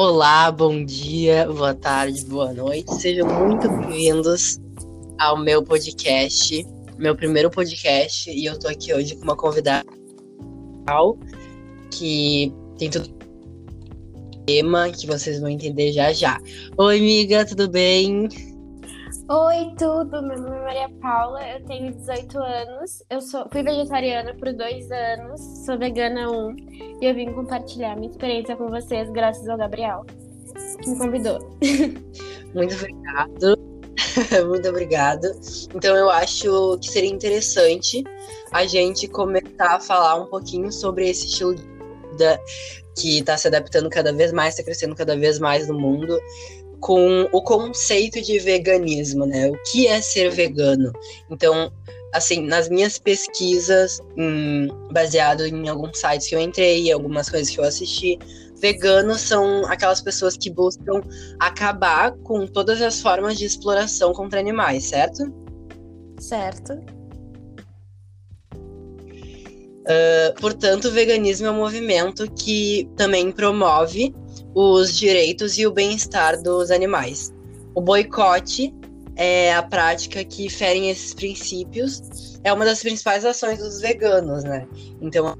Olá, bom dia, boa tarde, boa noite. Sejam muito bem-vindos ao meu podcast, meu primeiro podcast, e eu tô aqui hoje com uma convidada que tem tudo tema que vocês vão entender já já. Oi, amiga, tudo bem? Oi, tudo. Meu nome é Maria Paula, eu tenho 18 anos, eu sou, fui vegetariana por dois anos, sou vegana um, e eu vim compartilhar minha experiência com vocês graças ao Gabriel, que me convidou. Muito obrigado. Muito obrigada. Então eu acho que seria interessante a gente começar a falar um pouquinho sobre esse estilo de vida que está se adaptando cada vez mais, está crescendo cada vez mais no mundo com o conceito de veganismo, né? O que é ser vegano? Então, assim, nas minhas pesquisas, hum, baseado em alguns sites que eu entrei, algumas coisas que eu assisti, veganos são aquelas pessoas que buscam acabar com todas as formas de exploração contra animais, certo? Certo. Uh, portanto, o veganismo é um movimento que também promove os direitos e o bem-estar dos animais. O boicote é a prática que ferem esses princípios, é uma das principais ações dos veganos, né? Então,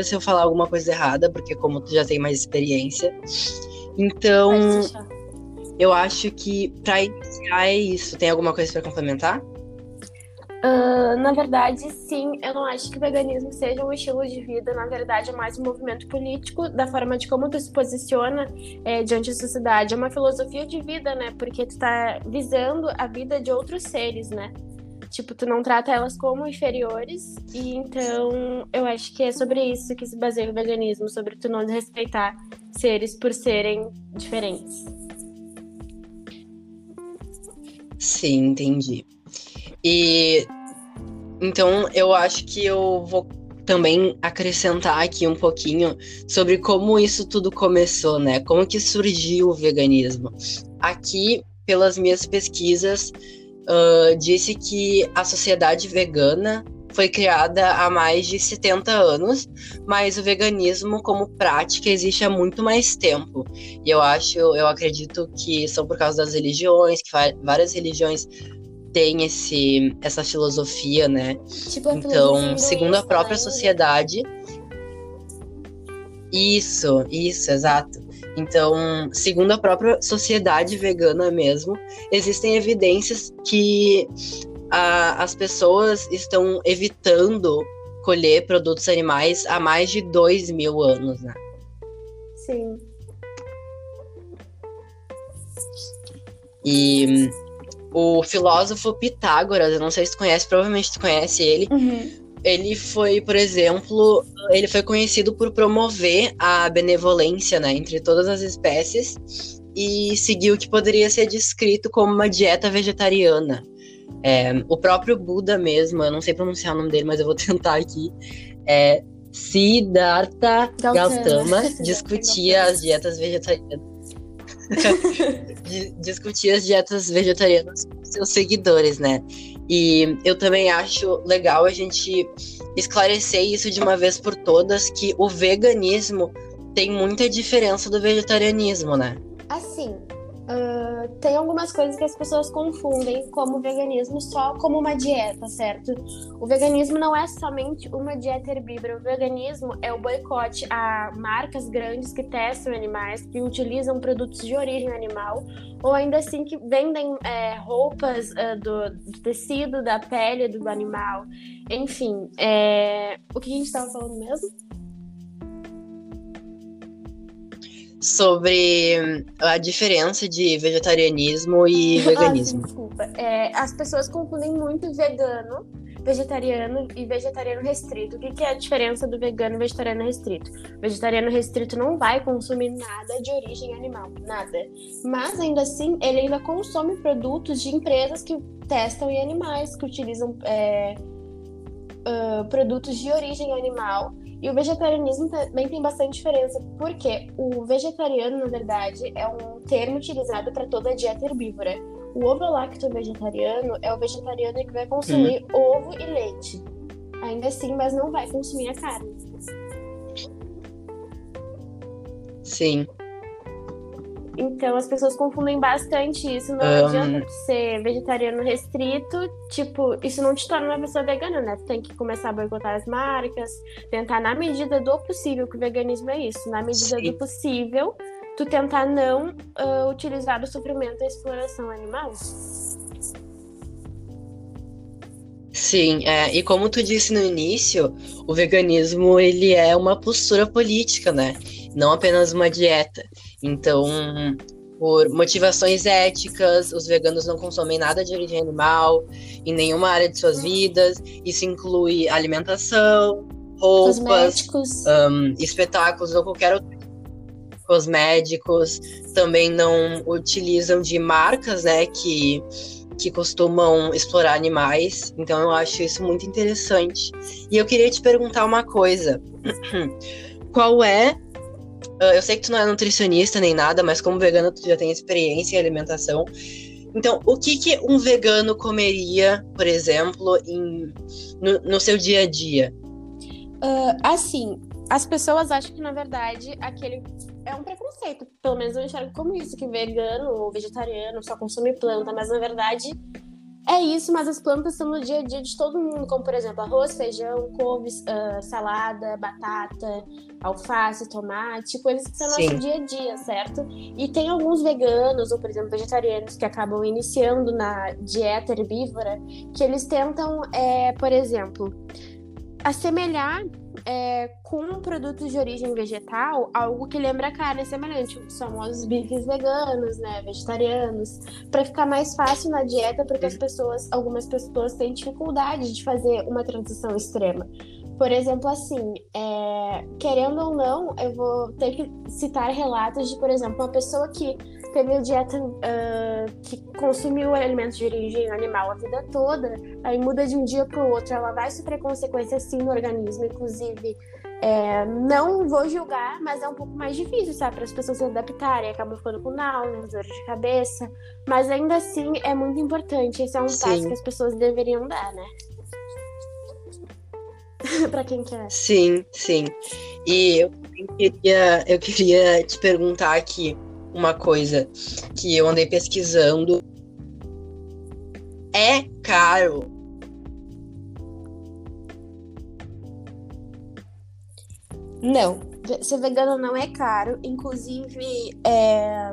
se eu falar alguma coisa errada, porque como tu já tem mais experiência. Então, eu acho que para iniciar é isso. Tem alguma coisa para complementar? Uh, na verdade, sim, eu não acho que o veganismo seja um estilo de vida, na verdade é mais um movimento político, da forma de como tu se posiciona é, diante da sociedade. É uma filosofia de vida, né? Porque tu tá visando a vida de outros seres, né? Tipo, tu não trata elas como inferiores, e então eu acho que é sobre isso que se baseia o veganismo, sobre tu não respeitar seres por serem diferentes. Sim, entendi. E então eu acho que eu vou também acrescentar aqui um pouquinho sobre como isso tudo começou, né? Como que surgiu o veganismo. Aqui, pelas minhas pesquisas, uh, disse que a sociedade vegana foi criada há mais de 70 anos, mas o veganismo como prática existe há muito mais tempo. E eu acho, eu acredito que são por causa das religiões, que várias religiões tem esse, essa filosofia, né? Tipo então, segundo a própria né? sociedade. Isso, isso, exato. Então, segundo a própria sociedade vegana mesmo, existem evidências que a, as pessoas estão evitando colher produtos animais há mais de dois mil anos, né? Sim. E o filósofo Pitágoras, eu não sei se tu conhece, provavelmente tu conhece ele. Uhum. Ele foi, por exemplo, ele foi conhecido por promover a benevolência né, entre todas as espécies e seguiu o que poderia ser descrito como uma dieta vegetariana. É, o próprio Buda mesmo, eu não sei pronunciar o nome dele, mas eu vou tentar aqui. É, Siddhartha Gautama, Gautama discutia as dietas vegetarianas discutir as dietas vegetarianas com seus seguidores, né? E eu também acho legal a gente esclarecer isso de uma vez por todas que o veganismo tem muita diferença do vegetarianismo, né? Assim, Tem algumas coisas que as pessoas confundem como veganismo só como uma dieta, certo? O veganismo não é somente uma dieta herbívora. O veganismo é o boicote a marcas grandes que testam animais, que utilizam produtos de origem animal, ou ainda assim que vendem é, roupas uh, do, do, tecido, da pele do animal. Enfim, é... o que a gente estava falando mesmo? Sobre a diferença de vegetarianismo e veganismo. Ah, desculpa. É, as pessoas confundem muito vegano, vegetariano e vegetariano restrito. O que, que é a diferença do vegano e vegetariano restrito? vegetariano restrito não vai consumir nada de origem animal, nada. Mas ainda assim, ele ainda consome produtos de empresas que testam em animais, que utilizam é, uh, produtos de origem animal e o vegetarianismo também tem bastante diferença, porque o vegetariano, na verdade, é um termo utilizado para toda a dieta herbívora. O ovo-lacto vegetariano é o vegetariano que vai consumir hum. ovo e leite. Ainda assim, mas não vai consumir a carne. Sim. Então as pessoas confundem bastante isso. Não Um. adianta ser vegetariano restrito, tipo, isso não te torna uma pessoa vegana, né? Tu tem que começar a boicotar as marcas, tentar na medida do possível, que o veganismo é isso, na medida Sim. do possível, tu tentar não ah, utilizar o sofrimento e a exploração animal. Sim, é, e como tu disse no início, o veganismo ele é uma postura política, né? Não apenas uma dieta. Então, por motivações éticas, os veganos não consomem nada de origem animal em nenhuma área de suas vidas. Isso inclui alimentação, roupas, ahn, espetáculos ou qualquer outro cosméticos. Também não utilizam de marcas, né, que que costumam explorar animais. Então eu acho isso muito interessante. E eu queria te perguntar uma coisa. Qual é. Ah, Eu sei que tu não é nutricionista nem nada, mas como vegano tu já tem experiência em alimentação. Então, o que, que um vegano comeria, por exemplo, em, no, no seu dia a dia? Ah, assim, as pessoas acham que, na verdade, aquele é um preconceito. Pelo menos eu enxergo como isso, que vegano ou vegetariano só consome planta, mas na verdade é isso, mas as plantas são no dia a dia de todo mundo, como por exemplo, arroz, feijão, couves, ah, salada, batata, alface, tomate, coisas que são no Sim. nosso dia a dia, certo? E tem alguns veganos, ou por exemplo, vegetarianos, que acabam iniciando na dieta herbívora, que eles tentam, é, por exemplo, assemelhar é, com produtos de origem vegetal algo que lembra carne semelhante, os famosos bifes veganos, né, vegetarianos, para ficar mais fácil na dieta, porque as pessoas, algumas pessoas têm dificuldade de fazer uma transição extrema. Por exemplo, assim, é, querendo ou não, eu vou ter que citar relatos de, por exemplo, uma pessoa que teve a dieta ah, que consumiu alimentos de origem animal a vida toda, aí muda de um dia para o outro, ela vai sofrer consequências sim no organismo, inclusive. é, não vou julgar, mas é um pouco mais difícil, sabe, para as pessoas se adaptarem, acabam ficando com náuseas, dor de cabeça, mas ainda assim é muito importante. Esse é um Sim. passo que as pessoas deveriam dar, né? para quem quer. Sim, sim. E eu queria, eu queria te perguntar aqui uma coisa que eu andei pesquisando. É caro Não, ser vegano não é caro. Inclusive, é,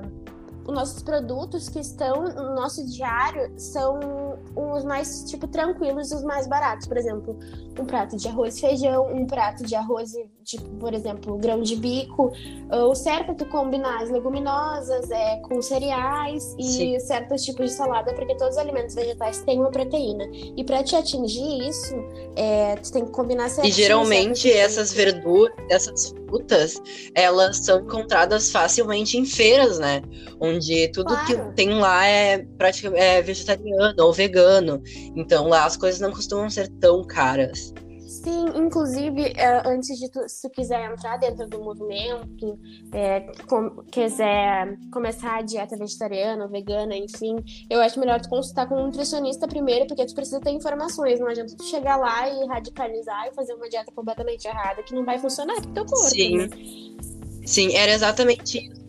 os nossos produtos que estão no nosso diário são os mais, tipo, tranquilos e os mais baratos. Por exemplo, um prato de arroz e feijão, um prato de arroz, e, tipo, por exemplo, grão de bico. O certo é tu combinar as leguminosas é, com cereais e Sim. certos tipos de salada, porque todos os alimentos vegetais têm uma proteína. E para te atingir isso, é, tu tem que combinar E certinho, geralmente certo? essas verduras, essas frutas, elas são encontradas facilmente em feiras, né? Onde tudo Claro. que tem lá é praticamente é vegetariano ou vegano. Então lá as coisas não costumam ser tão caras. Sim, inclusive, é, antes de tu, se tu quiser entrar dentro do movimento, é, com- quiser começar a dieta vegetariana, vegana, enfim, eu acho melhor tu consultar com um nutricionista primeiro, porque tu precisa ter informações. Não adianta tu chegar lá e radicalizar e fazer uma dieta completamente errada, que não vai funcionar pro teu corpo. Sim. né? Sim, era exatamente isso.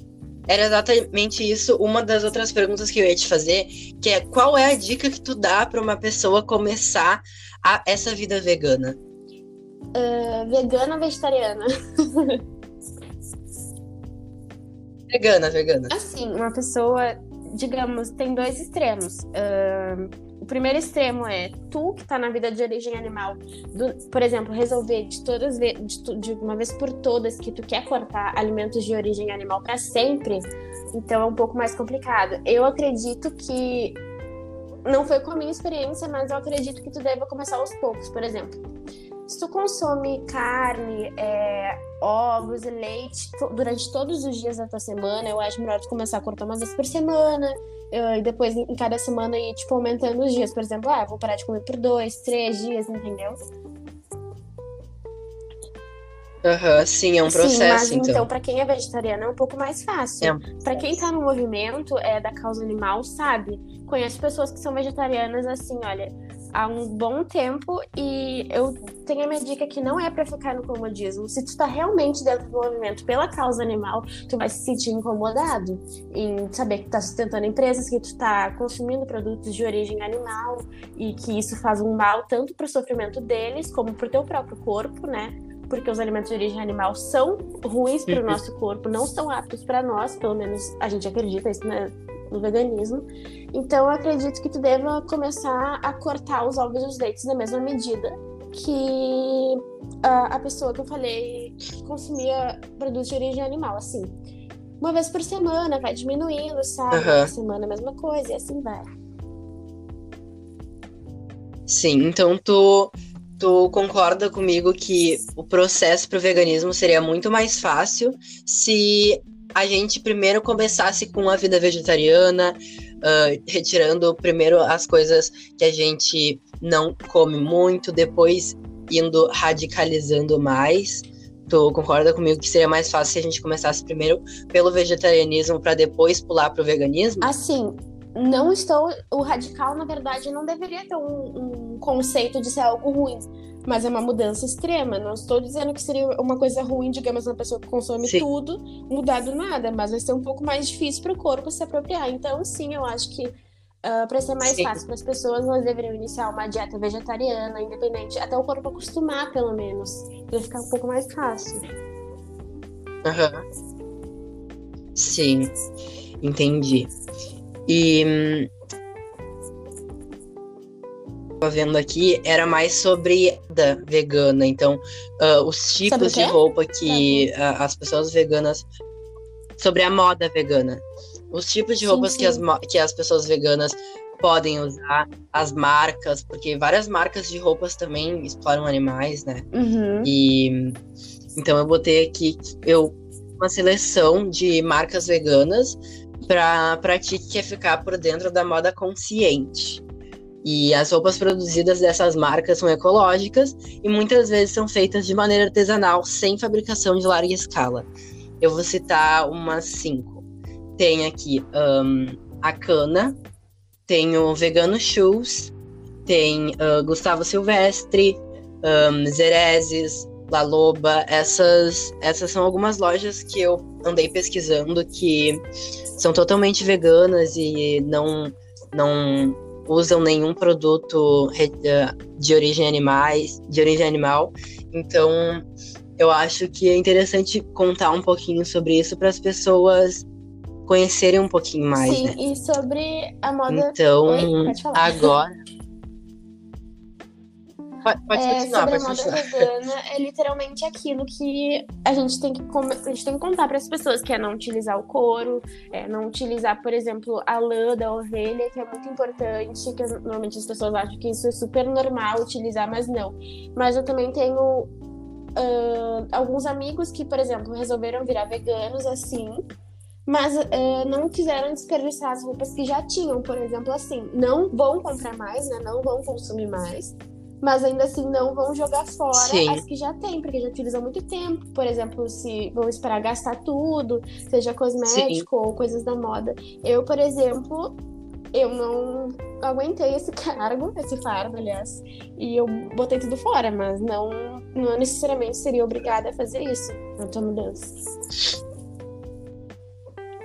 Era exatamente isso. Uma das outras perguntas que eu ia te fazer, que é qual é a dica que tu dá para uma pessoa começar a, essa vida vegana? É, vegana ou vegetariana? Vegana, vegana. Assim, uma pessoa, digamos, tem dois extremos. Ahn, o primeiro extremo é tu que tá na vida de origem animal, do- por exemplo, resolver de todas de, de uma vez por todas que tu quer cortar alimentos de origem animal para sempre. Então é um pouco mais complicado. Eu acredito que não foi com a minha experiência, mas eu acredito que tu deva começar aos poucos, por exemplo. Se tu consome carne, é, ovos e leite durante todos os dias da tua semana, eu acho melhor tu começar a cortar uma vez por semana, eh, e depois em cada semana ir, tipo, aumentando os dias. Por exemplo, ah, vou parar de comer por dois, três dias, entendeu? Aham, sim, é um Sim, processo, mas então. então, pra quem é vegetariano, é um pouco mais fácil. É um Pra quem tá no movimento é, da causa animal, sabe? Conhece pessoas que são vegetarianas assim, olha. Há um bom tempo e eu tenho a minha dica que não é para ficar no comodismo. Se tu tá realmente dentro do movimento pela causa animal, tu vai se sentir incomodado em saber que tu tá sustentando empresas, que tu tá consumindo produtos de origem animal e que isso faz um mal tanto pro sofrimento deles como pro teu próprio corpo, né? Porque os alimentos de origem animal são ruins para o nosso corpo, não são aptos para nós, pelo menos a gente acredita isso, né? No veganismo. Então eu acredito que tu deva começar a cortar os ovos e os leites na mesma medida que a, a pessoa que eu falei consumia produtos de origem animal, assim. Uma vez por semana, vai diminuindo, sabe? Uhum. Uma semana a mesma coisa, e assim vai. Sim, então tu, tu concorda comigo que o processo para o veganismo seria muito mais fácil se a gente primeiro começasse com a vida vegetariana, uh, retirando primeiro as coisas que a gente não come muito, depois indo radicalizando mais. Tu concorda comigo que seria mais fácil se a gente começasse primeiro pelo vegetarianismo para depois pular para o veganismo? Assim, não estou. O radical, na verdade, não deveria ter um, um conceito de ser algo ruim mas é uma mudança extrema. Não estou dizendo que seria uma coisa ruim, digamos, uma pessoa que consome sim. tudo, mudar do nada, mas vai ser um pouco mais difícil para o corpo se apropriar. Então, sim, eu acho que uh, ah, para ser mais sim. fácil para as pessoas, elas deveriam iniciar uma dieta vegetariana, independente, até o corpo acostumar, pelo menos, para ficar um pouco mais fácil. Uhum. Sim, entendi. E hum, vendo aqui era mais sobre da vegana. Então, uh, os tipos de roupa que uh, as pessoas veganas. Sobre a moda vegana. Os tipos de sim, roupas sim. Que, as, que as pessoas veganas podem usar, as marcas, porque várias marcas de roupas também exploram animais, né? Uhum. E então eu botei aqui eu uma seleção de marcas veganas para ti que quer ficar por dentro da moda consciente. E as roupas produzidas dessas marcas são ecológicas e muitas vezes são feitas de maneira artesanal, sem fabricação de larga escala. Eu vou citar umas cinco. Tem aqui um, a Cana, tem o Vegano Shoes, tem uh, Gustavo Silvestre, um, Zerezes, La Loba. Essas, essas são algumas lojas que eu andei pesquisando que são totalmente veganas e não, não usam nenhum produto eh, de origem animais, de origem animal. Então, eu acho que é interessante contar um pouquinho sobre isso para as pessoas conhecerem um pouquinho mais. Sim, né? e sobre a moda. Então, Oi, agora. Pode, pode é, continuar, sobre pode a moda vegana é literalmente aquilo que a gente tem que, a gente tem que contar para as pessoas, que é não utilizar o couro, é não utilizar, por exemplo, a lã da ovelha, que é muito importante, que normalmente as pessoas acham que isso é super normal utilizar, mas não. Mas eu também tenho uh, alguns amigos que, por exemplo, resolveram virar veganos assim, mas uh, não quiseram desperdiçar as roupas que já tinham, por exemplo, assim, não vão comprar mais, né? Não vão consumir mais mas ainda assim não vão jogar fora Sim. as que já tem, porque já utilizam muito tempo. Por exemplo, se vão esperar gastar tudo, seja cosmético Sim. ou coisas da moda. Eu, por exemplo, eu não aguentei esse cargo, esse fardo, aliás, e eu botei tudo fora, mas não, não necessariamente seria obrigada a fazer isso na tua mudança.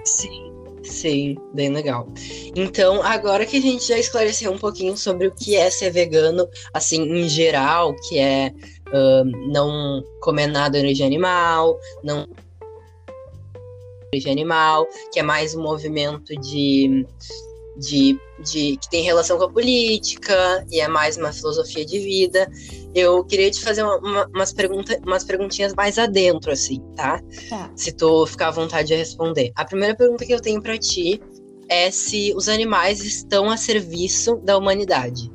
Sim. Sim, bem legal. Então, agora que a gente já esclareceu um pouquinho sobre o que é ser vegano, assim, em geral, que é uh, não comer nada de animal, não origem animal, que é mais um movimento de de, de que tem relação com a política e é mais uma filosofia de vida. Eu queria te fazer uma, uma, umas, pergunta, umas perguntinhas mais adentro, assim, tá? tá? Se tu ficar à vontade de responder. A primeira pergunta que eu tenho para ti é se os animais estão a serviço da humanidade.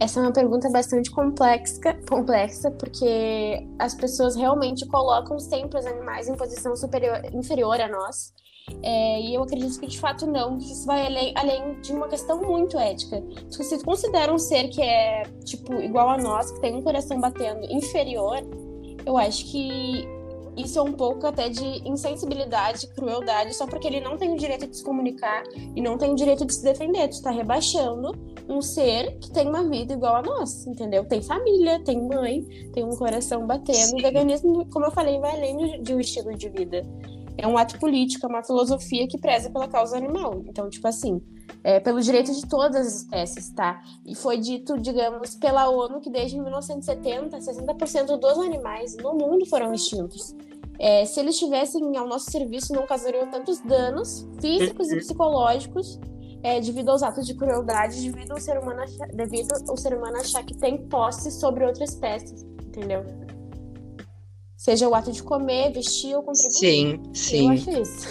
Essa é uma pergunta bastante complexa, complexa, porque as pessoas realmente colocam sempre os animais em posição superior, inferior a nós. É, e eu acredito que de fato não, que isso vai além, além de uma questão muito ética. Se tu considera um ser que é, tipo, igual a nós, que tem um coração batendo inferior, eu acho que isso é um pouco até de insensibilidade, crueldade, só porque ele não tem o direito de se comunicar e não tem o direito de se defender. Tu tá rebaixando um ser que tem uma vida igual a nós, entendeu? Tem família, tem mãe, tem um coração batendo. Sim. O veganismo, como eu falei, vai além de um estilo de vida. É um ato político, é uma filosofia que preza pela causa animal. Então, tipo assim, é, pelo direito de todas as espécies, tá? E foi dito, digamos, pela ONU que desde 1970, 60% dos animais no mundo foram extintos. É, se eles estivessem ao nosso serviço, não causariam tantos danos físicos e psicológicos é, devido aos atos de crueldade, devido ao ser humano achar, devido ao ser humano achar que tem posse sobre outra espécie, entendeu? Seja o ato de comer, vestir ou contribuir. Sim, sim. Eu acho isso.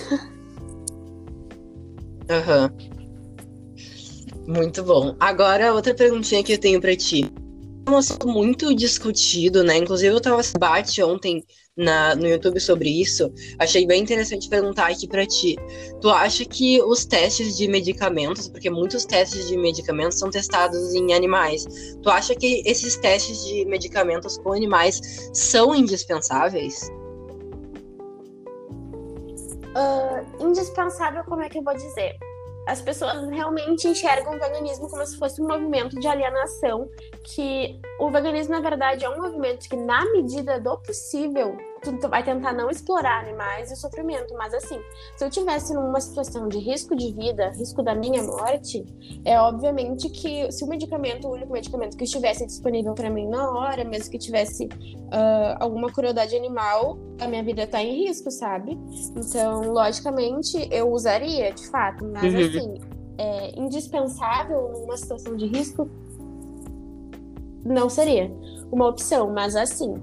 Ahuhum. Muito bom. Agora, outra perguntinha que eu tenho para ti. Um assunto muito discutido, né? Inclusive, eu tava debate ontem na, no YouTube sobre isso. Achei bem interessante perguntar aqui para ti. Tu acha que os testes de medicamentos, porque muitos testes de medicamentos são testados em animais, tu acha que esses testes de medicamentos com animais são indispensáveis? Uh, indispensável, como é que eu vou dizer? As pessoas realmente enxergam o veganismo como se fosse um movimento de alienação, que o veganismo, na verdade, é um movimento que, na medida do possível, tu vai tentar não explorar animais e o sofrimento, mas assim, se eu tivesse numa situação de risco de vida, risco da minha morte, é obviamente que se o medicamento, o único medicamento que estivesse disponível para mim na hora, mesmo que tivesse uh, alguma crueldade animal, a minha vida tá em risco, sabe? Então, logicamente, eu usaria, de fato, mas uhum. assim, é indispensável numa situação de risco, não seria uma opção, mas assim,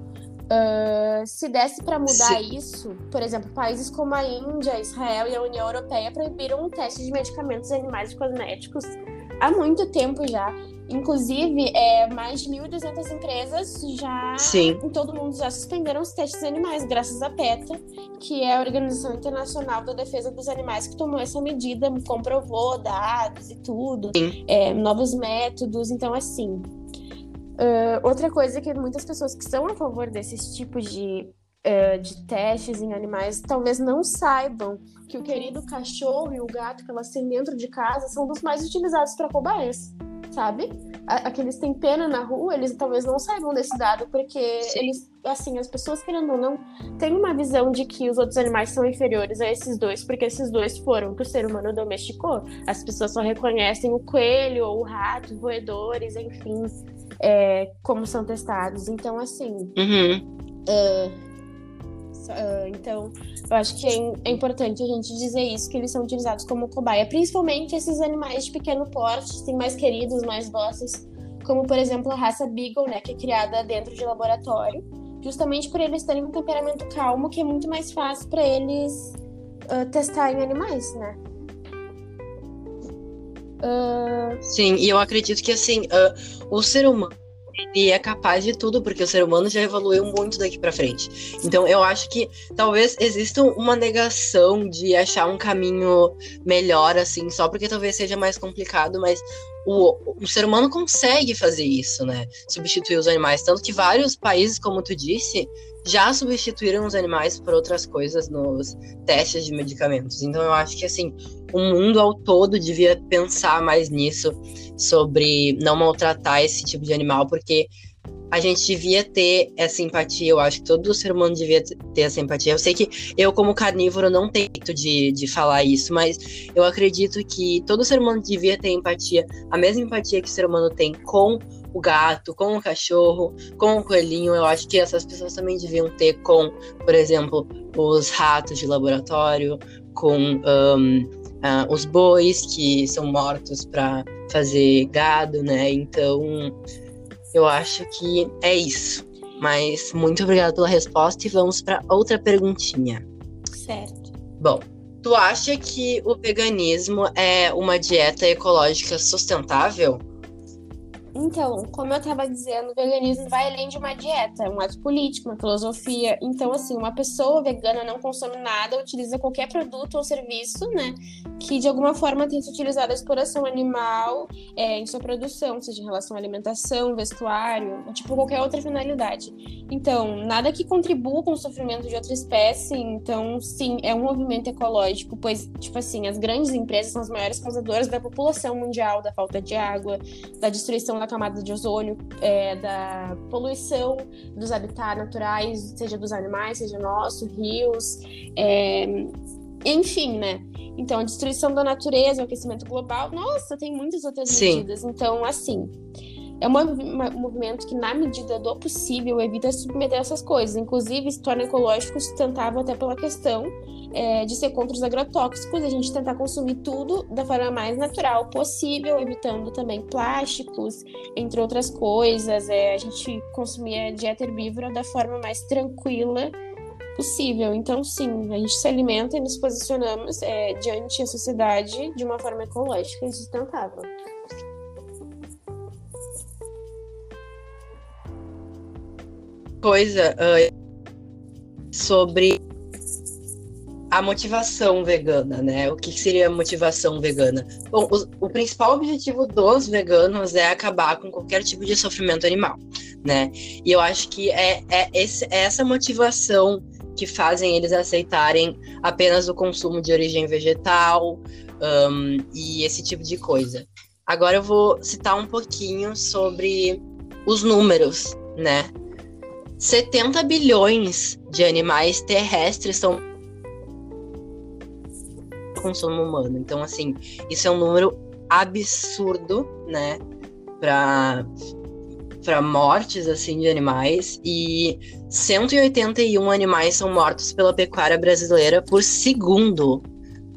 Uh, se desse para mudar Sim. isso, por exemplo, países como a Índia, Israel e a União Europeia proibiram o teste de medicamentos animais e cosméticos há muito tempo já. Inclusive, é, mais de 1.200 empresas já Sim. em todo mundo já suspenderam os testes animais, graças à PETA, que é a Organização Internacional da Defesa dos Animais, que tomou essa medida, comprovou dados e tudo, é, novos métodos. Então, assim, Uh, outra coisa que muitas pessoas que são a favor desses tipos de, uh, de testes em animais talvez não saibam que o querido cachorro e o gato que elas têm dentro de casa são dos mais utilizados para cobaias, sabe? Aqueles têm pena na rua, eles talvez não saibam desse dado, porque Sim. eles, assim, as pessoas querendo ou não, têm uma visão de que os outros animais são inferiores a esses dois, porque esses dois foram que o ser humano domesticou. As pessoas só reconhecem o coelho ou o rato, roedores, enfim é, como são testados. Então, assim. Uhum. Uh, uh, então, eu acho que é, é, importante a gente dizer isso, que eles são utilizados como cobaia, principalmente esses animais de pequeno porte, assim, mais queridos, mais dóceis, como, por exemplo, a raça Beagle, né, que é criada dentro de laboratório, justamente por eles terem um temperamento calmo, que é muito mais fácil para eles uh, testar em animais, né? Uh... Sim, e eu acredito que assim, uh, o ser humano ele é capaz de tudo, porque o ser humano já evoluiu muito daqui para frente. Então eu acho que talvez exista uma negação de achar um caminho melhor, assim, só porque talvez seja mais complicado, mas o, o ser humano consegue fazer isso, né? Substituir os animais. Tanto que vários países, como tu disse, já substituíram os animais por outras coisas nos testes de medicamentos. Então eu acho que assim, o mundo ao todo devia pensar mais nisso sobre não maltratar esse tipo de animal, porque a gente devia ter essa empatia. Eu acho que todo ser humano devia ter essa empatia. Eu sei que eu, como carnívoro, não tenho de, de falar isso, mas eu acredito que todo ser humano devia ter empatia, a mesma empatia que o ser humano tem com o gato, com o cachorro, com o coelhinho. Eu acho que essas pessoas também deviam ter com, por exemplo, os ratos de laboratório, com um, uh, os bois que são mortos para fazer gado, né? Então, eu acho que é isso. Mas muito obrigada pela resposta e vamos para outra perguntinha. Certo. Bom, tu acha que o veganismo é uma dieta ecológica sustentável? Então, como eu estava dizendo, o veganismo vai além de uma dieta, é um ato político, uma filosofia. Então, assim, uma pessoa vegana não consome nada, utiliza qualquer produto ou serviço, né, que de alguma forma tenha utilizado a exploração animal é, em sua produção, seja em relação à alimentação, vestuário, tipo qualquer outra finalidade. Então, nada que contribua com o sofrimento de outra espécie, então sim, é um movimento ecológico, pois, tipo assim, as grandes empresas são as maiores causadoras da população mundial, da falta de água, da destruição da camada de ozônio, é, da poluição dos habitats naturais, seja dos animais, seja nosso, rios, é, enfim, né? Então, a destruição da natureza, o aquecimento global, nossa, tem muitas outras Sim. medidas. Então, assim, é um movimento que, na medida do possível, evita submeter essas coisas. Inclusive, se torna ecológico sustentável até pela questão é, de ser contra os agrotóxicos, a gente tentar consumir tudo da forma mais natural possível, evitando também plásticos, entre outras coisas. É, a gente consumir a dieta herbívora da forma mais tranquila possível. Então, sim, a gente se alimenta e nos posicionamos é, diante da sociedade de uma forma ecológica e sustentável. Coisa uh, sobre a motivação vegana, né? O que seria motivação vegana? Bom, o, o, principal objetivo dos veganos é acabar com qualquer tipo de sofrimento animal, né? E eu acho que é, é, esse, é essa motivação que fazem eles aceitarem apenas o consumo de origem vegetal um, e esse tipo de coisa. Agora eu vou citar um pouquinho sobre os números, né? 70 bilhões de animais terrestres são consumo humano. Então, assim, isso é um número absurdo, né? Para para mortes assim de animais e 181 animais são mortos pela pecuária brasileira por segundo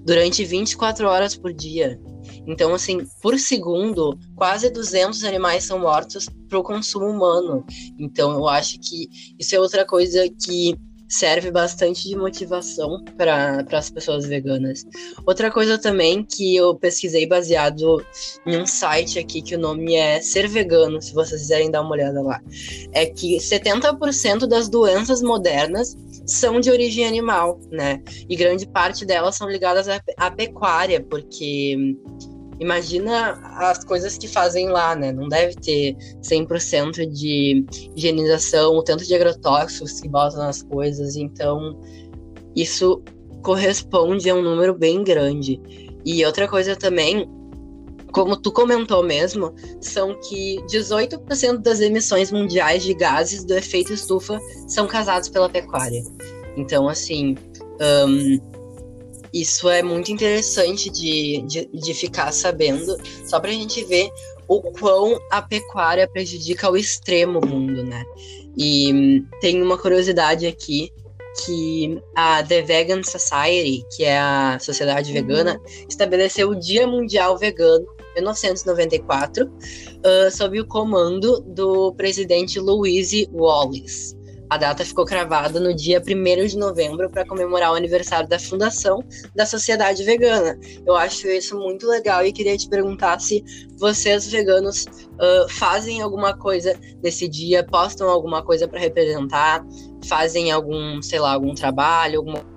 durante 24 horas por dia. Então, assim, por segundo, quase 200 animais são mortos para o consumo humano. Então, eu acho que isso é outra coisa que serve bastante de motivação para as pessoas veganas. Outra coisa também que eu pesquisei baseado em um site aqui que o nome é Ser Vegano, se vocês quiserem dar uma olhada lá, é que 70% das doenças modernas são de origem animal, né? E grande parte delas são ligadas à, à pecuária, porque imagina as coisas que fazem lá, né? Não deve ter 100% de higienização, o tanto de agrotóxicos que botam nas coisas. Então, isso corresponde a um número bem grande. E outra coisa também, como tu comentou mesmo, são que 18% das emissões mundiais de gases do efeito estufa são causados pela pecuária. Então, assim, um, isso é muito interessante de, de, de ficar sabendo, só para a gente ver o quão a pecuária prejudica ao extremo o mundo, né? E tem uma curiosidade aqui que a The Vegan Society, que é a sociedade uhum. vegana, estabeleceu o Dia Mundial Vegano em 1994, uh, sob o comando do presidente Louise Wallace. A data ficou cravada no dia 1 de novembro para comemorar o aniversário da fundação da Sociedade Vegana. Eu acho isso muito legal e queria te perguntar se vocês veganos uh, fazem alguma coisa nesse dia, postam alguma coisa para representar, fazem algum, sei lá, algum trabalho, alguma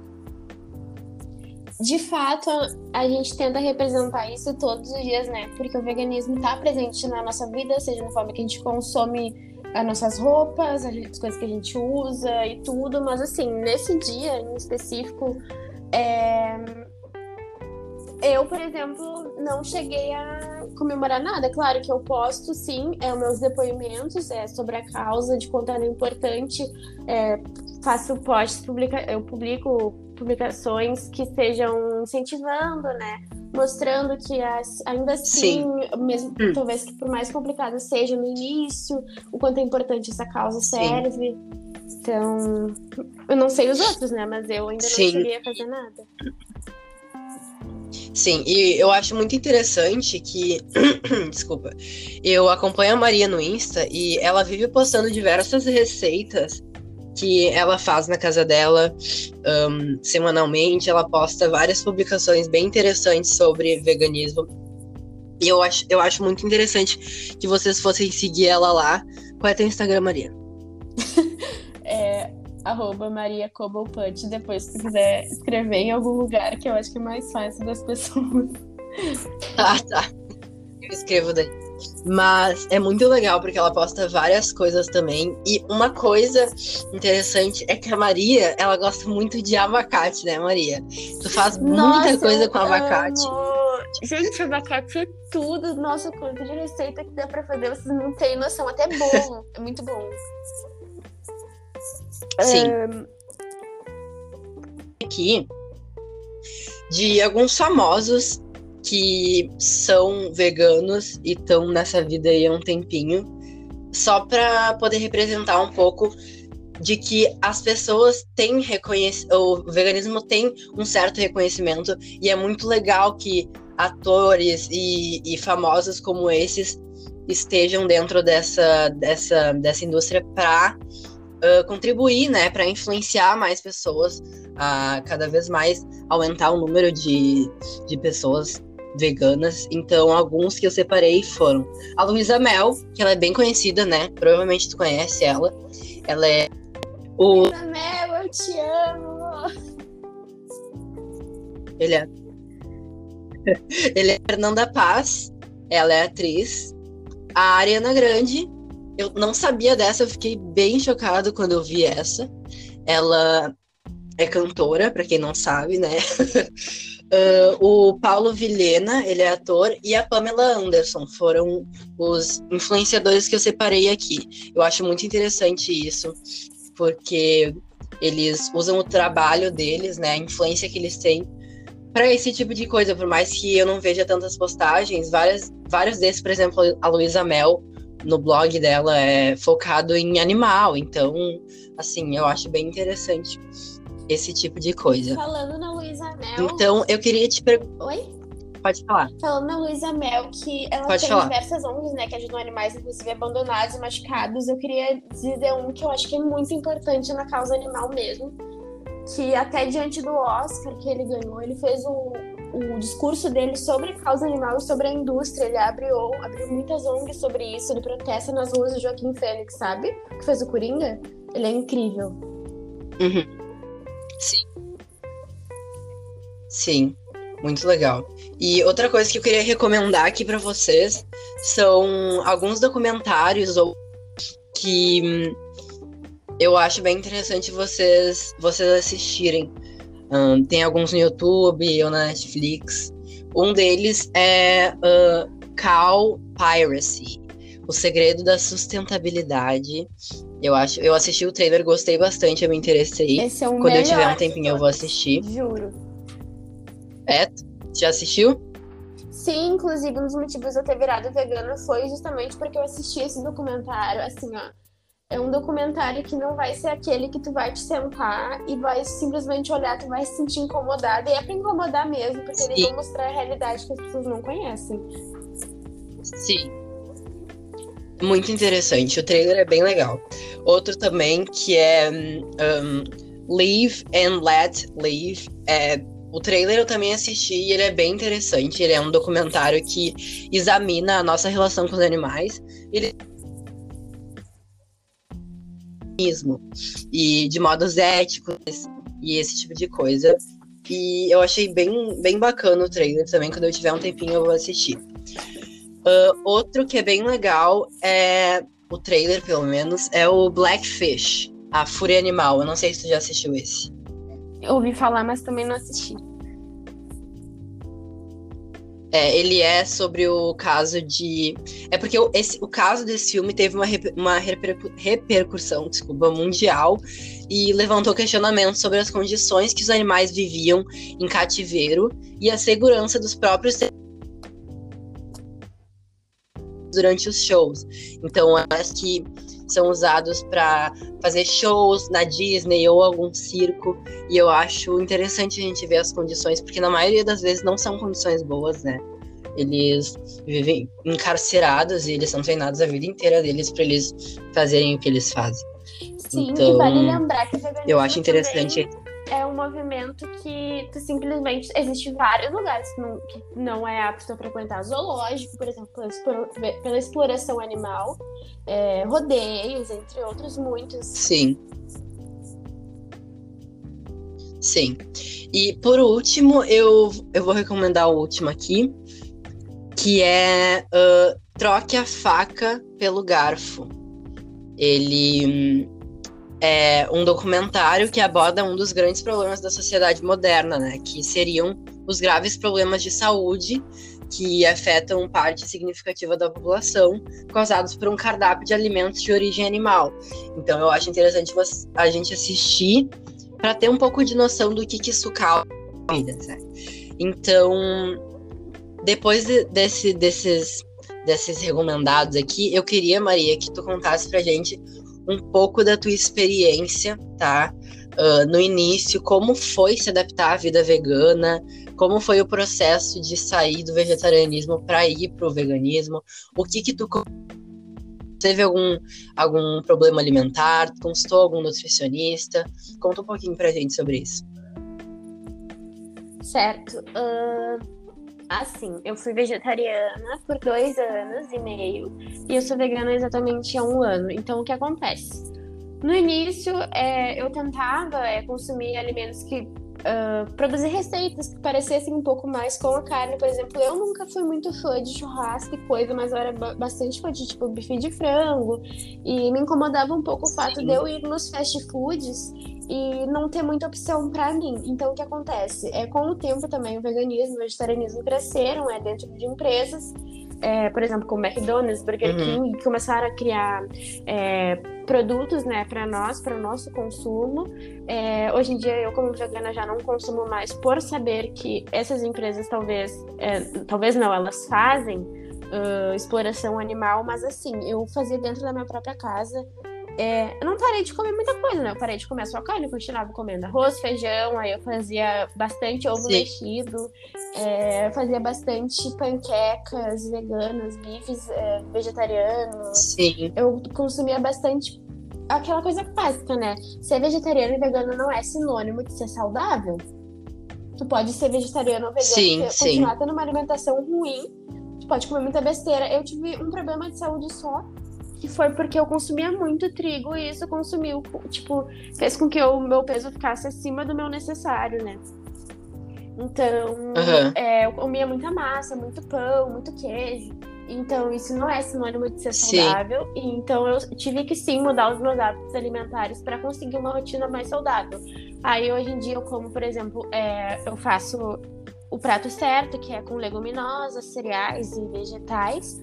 de fato, a gente tenta representar isso todos os dias, né? Porque o veganismo está presente na nossa vida, seja na forma que a gente consome as nossas roupas, as coisas que a gente usa e tudo, mas assim, nesse dia em específico, é... eu, por exemplo, não cheguei a comemorar nada. Claro que eu posto, sim, é, os meus depoimentos é, sobre a causa, de quanto era importante, é, faço posts, publica... eu publico publicações que estejam incentivando, né? Mostrando que as, ainda assim, Sim. mesmo hum. talvez que por mais complicado seja no início, o quanto é importante essa causa serve. Sim. Então, eu não sei os outros, né? Mas eu ainda não cheguei a fazer nada. Sim, e eu acho muito interessante que. Desculpa. Eu acompanho a Maria no Insta e ela vive postando diversas receitas que ela faz na casa dela um, semanalmente. Ela posta várias publicações bem interessantes sobre veganismo. E eu acho, eu acho muito interessante que vocês fossem seguir ela lá. Qual é teu Instagram, Maria? é arroba Maria depois se quiser escrever em algum lugar, que eu acho que é mais fácil das pessoas. Ah, tá. Eu escrevo daí. Mas é muito legal porque ela posta várias coisas também. E uma coisa interessante é que a Maria, ela gosta muito de abacate, né, Maria? Tu faz Nossa, muita coisa com abacate. Amo. Gente, abacate é tudo. Nossa, quanto de receita que dá pra fazer, vocês não têm noção. Até bolo. é muito bom. Sim. Ahn, Aqui de alguns famosos que são veganos e estão nessa vida aí há um tempinho, só para poder representar um pouco de que as pessoas têm reconhecimento, o veganismo tem um certo reconhecimento e é muito legal que atores e, e famosos como esses estejam dentro dessa, dessa, dessa indústria para contribuir, né, para influenciar mais pessoas a cada vez mais aumentar o número de, de pessoas veganas. Então, alguns que eu separei foram a Luísa Mel, que ela é bem conhecida, né? Provavelmente tu conhece ela. Ela é o Mel, eu te amo. ele é ele é Fernanda Paz, ela é atriz. A Ariana Grande, eu não sabia dessa, eu fiquei bem chocado quando eu vi essa. Ela é cantora, para quem não sabe, né? Uh, o Paulo Vilhena, ele é ator, e a Pamela Anderson foram os influenciadores que eu separei aqui. Eu acho muito interessante isso, porque eles usam o trabalho deles, né, a influência que eles têm para esse tipo de coisa. Por mais que eu não veja tantas postagens, várias, vários desses, por exemplo, a Luísa Mel, no blog dela, é focado em animal. Então, assim, eu acho bem interessante esse tipo de coisa. Falando na Luísa Mel. Então, eu queria te perguntar. Oi? Pode falar. Falando na Luísa Mel, que ela Pode tem falar. diversas ONGs, né, que ajudam animais, inclusive abandonados e machucados. Eu queria dizer um que eu acho que é muito importante na causa animal mesmo. Que até diante do Oscar que ele ganhou, ele fez o, o discurso dele sobre a causa animal e sobre a indústria. Ele abriu, abriu muitas ONGs sobre isso. Ele protesta nas ruas do Joaquim Fênix, sabe? Que fez o Coringa. Ele é incrível. Uhum. Sim. Sim, muito legal. E outra coisa que eu queria recomendar aqui para vocês são alguns documentários ou que hum, eu acho bem interessante vocês vocês assistirem. Ahn, tem alguns no YouTube ou na Netflix. Um deles é ah, Cow Piracy, o segredo da sustentabilidade. Eu acho, eu assisti o trailer, gostei bastante, eu me interessei. Esse é o Quando eu tiver um tempinho, eu vou assistir. Juro. É? Já assistiu? Sim, inclusive um dos motivos de eu ter virado vegana foi justamente porque eu assisti esse documentário. Assim, ó, é um documentário que não vai ser aquele que tu vai te sentar e vai simplesmente olhar, tu vai se sentir incomodada. E é pra incomodar mesmo, porque Sim. vão mostrar a realidade que as pessoas não conhecem. Sim. Muito interessante. O trailer é bem legal. Outro também que é um, Live and Let Live. É, o trailer eu também assisti e ele é bem interessante. Ele é um documentário que examina a nossa relação com os animais. Ele e de modos éticos e esse tipo de coisa. E eu achei bem, bem bacana o trailer também. Quando eu tiver um tempinho, eu vou assistir. Ah, outro que é bem legal é o trailer, pelo menos, é o Blackfish, a Fúria Animal. Eu não sei se tu já assistiu esse. Eu ouvi falar, mas também não assisti. É, ele é sobre o caso de. É porque o, esse, o caso desse filme teve uma, reper- uma repercu- repercussão desculpa, mundial e levantou questionamentos sobre as condições que os animais viviam em cativeiro e a segurança dos próprios durante os shows. Então, animais que são usados para fazer shows na Disney ou algum circo. E eu acho interessante a gente ver as condições, porque na maioria das vezes não são condições boas, né? Eles vivem encarcerados e eles são treinados a vida inteira deles para eles fazerem o que eles fazem. Sim, Então, e vale lembrar que Eu acho interessante. também movimento que tu simplesmente existe vários lugares que não, que não é apto a frequentar zoológico, por exemplo, pela, explora- pela exploração animal, é, rodeios, entre outros muitos. Sim. Sim. E por último, eu, eu vou recomendar o último aqui, que é uh, Troque a Faca pelo Garfo. Ele hum, é um documentário que aborda um dos grandes problemas da sociedade moderna, né? Que seriam os graves problemas de saúde que afetam parte significativa da população, causados por um cardápio de alimentos de origem animal. Então, eu acho interessante a gente assistir para ter um pouco de noção do que, que isso causa né? Então, depois de, desse, desses, desses recomendados aqui, eu queria, Maria, que tu contasse pra gente um pouco da tua experiência, tá? Uh, no início, como foi se adaptar à vida vegana, como foi o processo de sair do vegetarianismo para ir para o veganismo, o que que tu teve algum, algum problema alimentar, consultou algum nutricionista? Conta um pouquinho pra gente sobre isso. Certo. Uh, assim, eu fui vegetariana por dois anos e meio e eu sou vegana exatamente há um ano. Então, o que acontece? No início, é, eu tentava é, consumir alimentos que uh, produzir receitas que parecessem um pouco mais com a carne. Por exemplo, eu nunca fui muito fã de churrasco e coisa, mas eu era bastante fã de tipo bife de frango. E me incomodava um pouco o fato Sim. de eu ir nos fast foods e não ter muita opção para mim. Então, o que acontece? É com o tempo também o veganismo, o vegetarianismo cresceram é, dentro de empresas é, por exemplo, como McDonald's, Burger uhum. King, começaram a criar é, produtos, né, para nós, para o nosso consumo. É, hoje em dia, eu como vegana já não consumo mais por saber que essas empresas talvez, é, talvez não, elas fazem uh, exploração animal, mas assim, eu fazia dentro da minha própria casa é, eu não parei de comer muita coisa, né? Eu parei de comer só carne, continuava comendo arroz, feijão, aí eu fazia bastante ovo Sim. mexido, é, fazia bastante panquecas veganas, bifes é, vegetarianos. Sim. Eu consumia bastante aquela coisa básica, né? Ser vegetariano e vegano não é sinônimo de ser saudável. Tu pode ser vegetariano ou vegano sim, e continuar tendo uma alimentação ruim. Tu pode comer muita besteira. Eu tive um problema de saúde só que foi porque eu consumia muito trigo e isso consumiu, tipo, fez com que o meu peso ficasse acima do meu necessário, né? Então, uhum. é, eu comia muita massa, muito pão, muito queijo. Então, isso não é sinônimo de ser saudável. Sim. Então, eu tive que sim mudar os meus hábitos alimentares para conseguir uma rotina mais saudável. Aí, hoje em dia, eu como, por exemplo, é, eu faço o prato certo, que é com leguminosas, cereais e vegetais.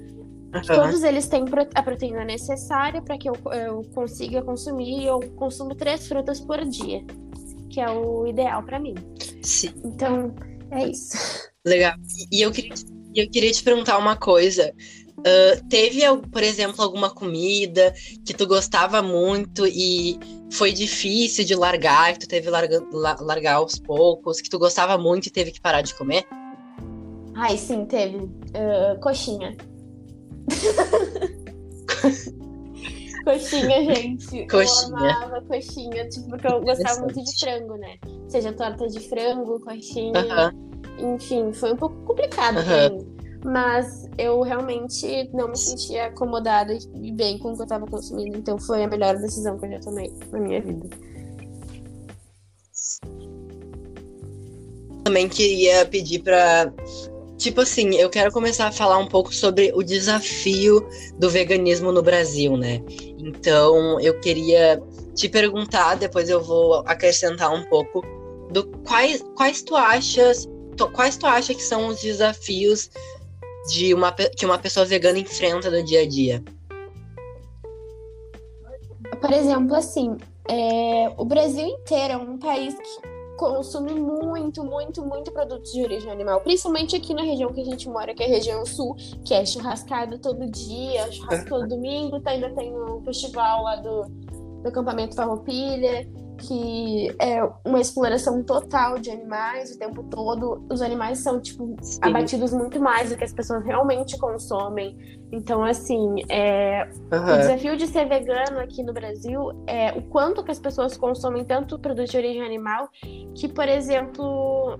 Uhum. Todos eles têm a proteína necessária para que eu, eu consiga consumir. Eu consumo três frutas por dia, que é o ideal para mim. Sim. Então, é isso. Legal. E eu queria, eu queria te perguntar uma coisa. Uh, teve, por exemplo, alguma comida que tu gostava muito e foi difícil de largar, que tu teve larga, largar aos poucos, que tu gostava muito e teve que parar de comer? Ai, sim, teve. Uh, coxinha. coxinha, gente. Coxinha. Eu amava coxinha, tipo, porque eu gostava muito de frango, né? Seja torta de frango, coxinha. Uh -huh. Enfim, foi um pouco complicado uh -huh. pra mim. Mas eu realmente não me sentia acomodada e bem com o que eu tava consumindo. Então foi a melhor decisão que eu já tomei na minha vida. Também queria pedir para Tipo assim, eu quero começar a falar um pouco sobre o desafio do veganismo no Brasil, né? Então, eu queria te perguntar, depois eu vou acrescentar um pouco do quais, quais tu achas, quais tu acha que são os desafios de uma que uma pessoa vegana enfrenta no dia a dia? Por exemplo, assim, é, o Brasil inteiro é um país que consome muito, muito, muito produtos de origem animal. Principalmente aqui na região que a gente mora, que é a região sul, que é churrascado todo dia, churrasco todo domingo, tá, ainda tem o um festival lá do, do acampamento Farroupilha que é uma exploração total de animais o tempo todo. Os animais são, tipo, Sim. abatidos muito mais do que as pessoas realmente consomem. Então, assim, é... Uhum. o desafio de ser vegano aqui no Brasil é o quanto que as pessoas consomem tanto produto de origem animal que, por exemplo,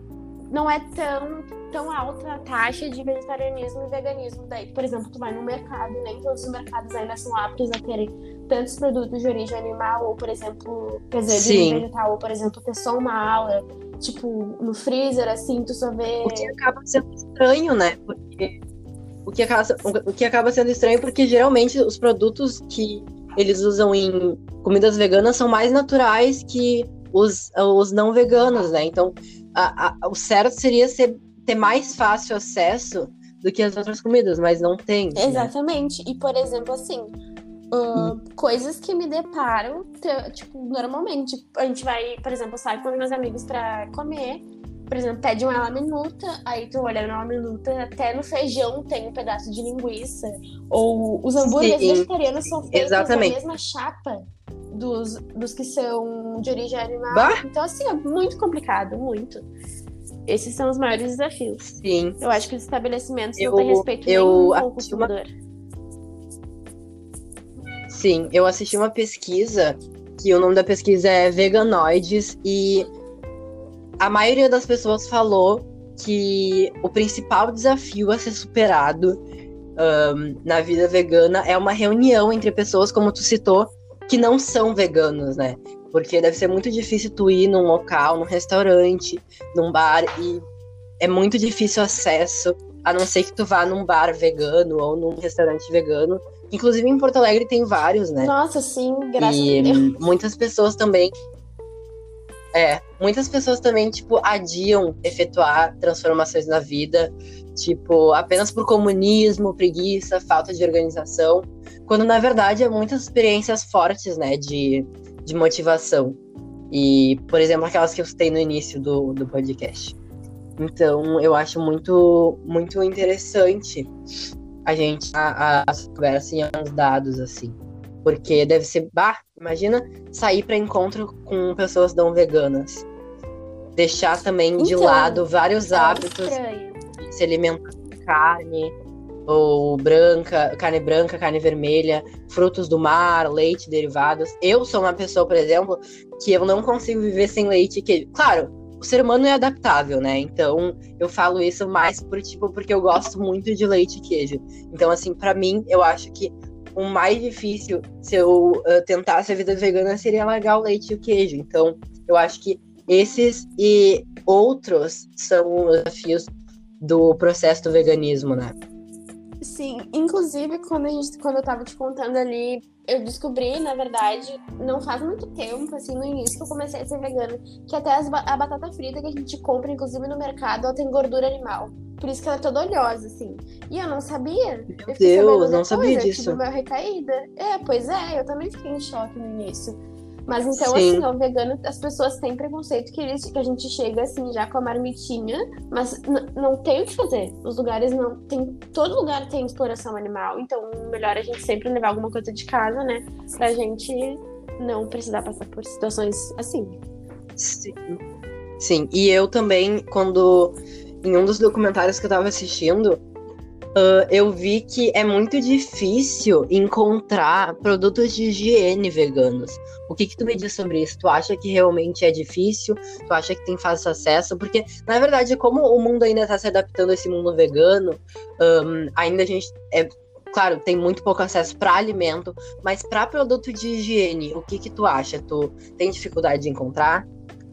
não é tão, tão alta a taxa de vegetarianismo e veganismo. Daí, por exemplo, tu vai no mercado, nem todos os mercados ainda são aptos a terem tantos produtos de origem animal, ou, por exemplo, origem vegetal, ou, por exemplo, ter só uma aula, tipo, no freezer, assim, tu só vê. O que acaba sendo estranho, né? Porque o que acaba, o que acaba sendo estranho porque geralmente os produtos que eles usam em comidas veganas são mais naturais que os, os não veganos, né? Então, a, a, o certo seria ser, ter mais fácil acesso do que as outras comidas, mas não tem. Né? Exatamente. Né? E, por exemplo, assim, uh, coisas que me deparam, tipo, normalmente, a gente vai, por exemplo, sai com meus amigos para comer, por exemplo, pede uma minuta, aí tu olha na minuta, até no feijão tem um pedaço de linguiça. Ou os hambúrgueres Sim, vegetarianos são feitos exatamente. na mesma chapa dos, dos que são de origem animal. Bah. Então, assim, é muito complicado, muito. Esses são os maiores desafios. Sim. Eu acho que os estabelecimentos eu, não têm respeito eu nenhum com o consumidor. Uma... Sim, eu assisti uma pesquisa que o nome da pesquisa é Veganoides e a maioria das pessoas falou que o principal desafio a ser superado um, na vida vegana é uma reunião entre pessoas, como tu citou, que não são veganos, né? Porque deve ser muito difícil tu ir num local, num restaurante, num bar, e é muito difícil acesso, a não ser que tu vá num bar vegano ou num restaurante vegano. Inclusive em Porto Alegre tem vários, né? Nossa, sim, graças e a Deus. muitas pessoas também é, muitas pessoas também, tipo, adiam efetuar transformações na vida, tipo, apenas por comunismo, preguiça, falta de organização, quando na verdade é muitas experiências fortes, né, de, de motivação. E, por exemplo, aquelas que eu citei no início do, do podcast. Então, eu acho muito, muito interessante a gente a, a conversa em alguns dados, assim. Porque deve ser. Bah, imagina sair para encontro com pessoas não veganas. Deixar também então, de lado vários é hábitos. Se alimentar de carne, ou branca, carne branca, carne vermelha, frutos do mar, leite, derivados. Eu sou uma pessoa, por exemplo, que eu não consigo viver sem leite e queijo. Claro, o ser humano é adaptável, né? Então, eu falo isso mais por tipo porque eu gosto muito de leite e queijo. Então, assim, para mim, eu acho que o mais difícil se eu uh, tentasse a vida vegana seria largar o leite e o queijo. Então, eu acho que esses e outros são os desafios do processo do veganismo, né? Sim, inclusive quando, a gente, quando eu tava te contando ali, eu descobri, na verdade, não faz muito tempo, assim, no início que eu comecei a ser vegana, que até as, a batata frita que a gente compra, inclusive no mercado, ela tem gordura animal. Por isso que ela é toda oleosa, assim. E eu não sabia. Meu eu Deus, não sabia disso. Tipo, uma recaída. É, pois é, eu também fiquei em choque no início. Mas então, Sim. assim, o vegano, as pessoas têm preconceito que, eles, que a gente chega assim já com a marmitinha, mas não tem o que fazer. Os lugares não. Tem, todo lugar tem exploração animal, então melhor a gente sempre levar alguma coisa de casa, né? Pra gente não precisar passar por situações assim. Sim. Sim. E eu também, quando em um dos documentários que eu tava assistindo, uh, eu vi que é muito difícil encontrar produtos de higiene veganos. O que, que tu me diz sobre isso? Tu acha que realmente é difícil? Tu acha que tem fácil acesso? Porque, na verdade, como o mundo ainda está se adaptando a esse mundo vegano, um, ainda a gente. É, claro, tem muito pouco acesso para alimento, mas para produto de higiene, o que que tu acha? Tu tem dificuldade de encontrar?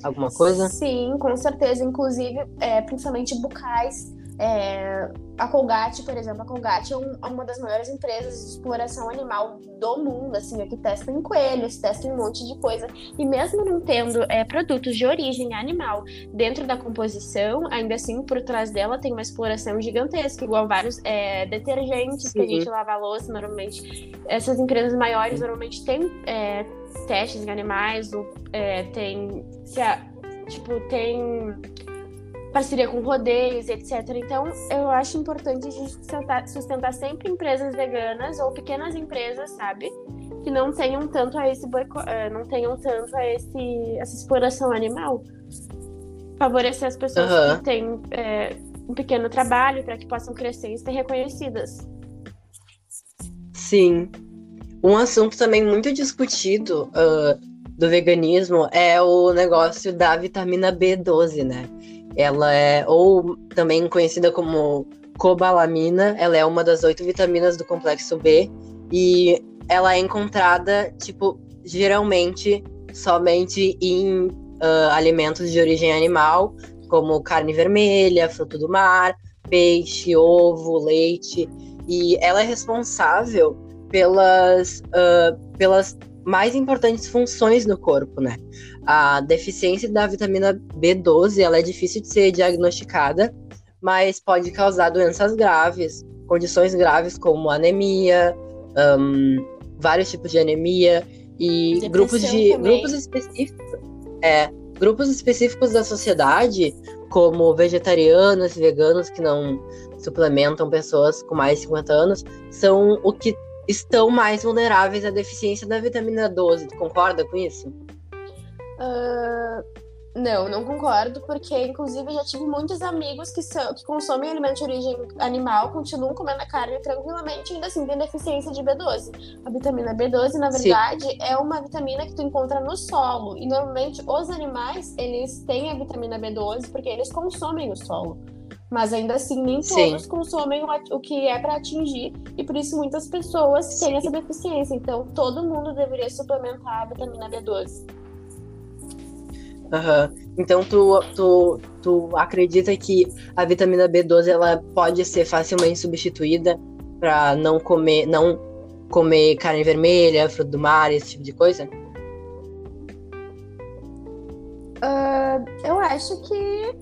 alguma coisa? Sim, com certeza. Inclusive, é, principalmente bucais. É, a Colgate, por exemplo, a Colgate é, um, é, uma das maiores empresas de exploração animal do mundo, assim, é que testa em coelhos, testa em um monte de coisa. E mesmo não tendo é, produtos de origem animal dentro da composição, ainda assim, por trás dela tem uma exploração gigantesca, igual vários é, detergentes que a gente lava a louça, normalmente. Essas empresas maiores normalmente têm é, testes em animais, ou, tem, se a, tipo, tem parceria com rodeios, etc. Então, eu acho importante a gente sustentar, sustentar sempre empresas veganas ou pequenas empresas, sabe? Que não tenham tanto a esse boico... É, não tenham tanto a esse essa exploração animal. Favorecer as pessoas uhum. que têm é, um pequeno trabalho para que possam crescer e ser reconhecidas. Sim, um assunto também muito discutido uh, do veganismo é o negócio da vitamina B12, né? Ela é, ou também conhecida como cobalamina, ela é uma das oito vitaminas do complexo B. E ela é encontrada, tipo, geralmente somente em uh, alimentos de origem animal, como carne vermelha, fruto do mar, peixe, ovo, leite. E ela é responsável pelas, uh, pelas mais importantes funções no corpo, né? A deficiência da vitamina B12 ela é difícil de ser diagnosticada, mas pode causar doenças graves, condições graves como anemia, um, vários tipos de anemia e Depressão grupos de também. grupos específicos, é, grupos específicos da sociedade, como vegetarianos, veganos que não suplementam pessoas com mais de 50 anos, são o que estão mais vulneráveis à deficiência da vitamina 12. Tu concorda com isso? Uh, não, não concordo, porque inclusive já tive muitos amigos que, são, que consomem alimentos de origem animal, continuam comendo a carne tranquilamente, ainda assim tem deficiência de B12. A vitamina B12, na verdade, Sim. é uma vitamina que tu encontra no solo. E normalmente os animais, eles têm a vitamina B12 porque eles consomem o solo. Mas ainda assim, nem todos Sim. consomem o, que é para atingir, e por isso muitas pessoas Sim. têm essa deficiência. Então, todo mundo deveria suplementar a vitamina B12. Uhum. Então tu, tu, tu acredita que a vitamina B12 ela pode ser facilmente substituída para não comer, não comer carne vermelha, fruto do mar, esse tipo de coisa? Uh, eu acho que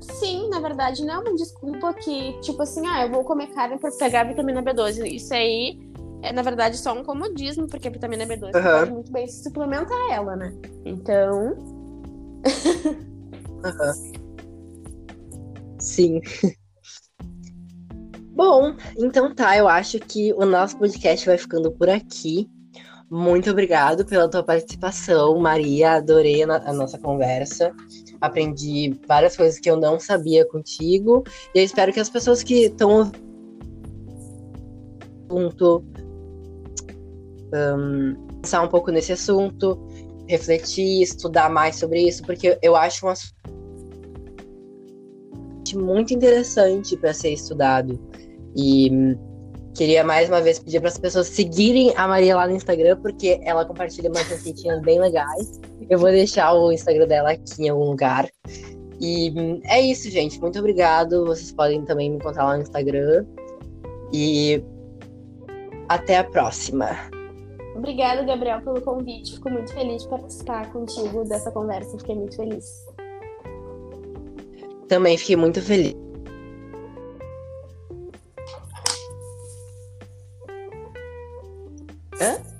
sim, na verdade, não é uma desculpa que, tipo assim, ah, eu vou comer carne para pegar a vitamina B12. Isso aí é, na verdade, só um comodismo, porque a vitamina B12 uhum. pode muito bem se suplementar ela, né? Então, Sim. Bom, então tá, eu acho que o nosso podcast vai ficando por aqui. Muito obrigado pela tua participação, Maria. Adorei a, nossa conversa. Aprendi várias coisas que eu não sabia contigo. E eu espero que as pessoas que estão ouvindo um, pensar um pouco nesse assunto, refletir, estudar mais sobre isso, porque eu acho um assunto muito interessante para ser estudado. E queria mais uma vez pedir para as pessoas seguirem a Maria lá no Instagram, porque ela compartilha umas receitinhas bem legais. Eu vou deixar o Instagram dela aqui em algum lugar. E é isso, gente. Muito obrigado. Vocês podem também me encontrar lá no Instagram. E até a próxima. Obrigada, Gabriel, pelo convite. Fico muito feliz de participar contigo dessa conversa. Fiquei muito feliz. Também fiquei muito feliz. Hã?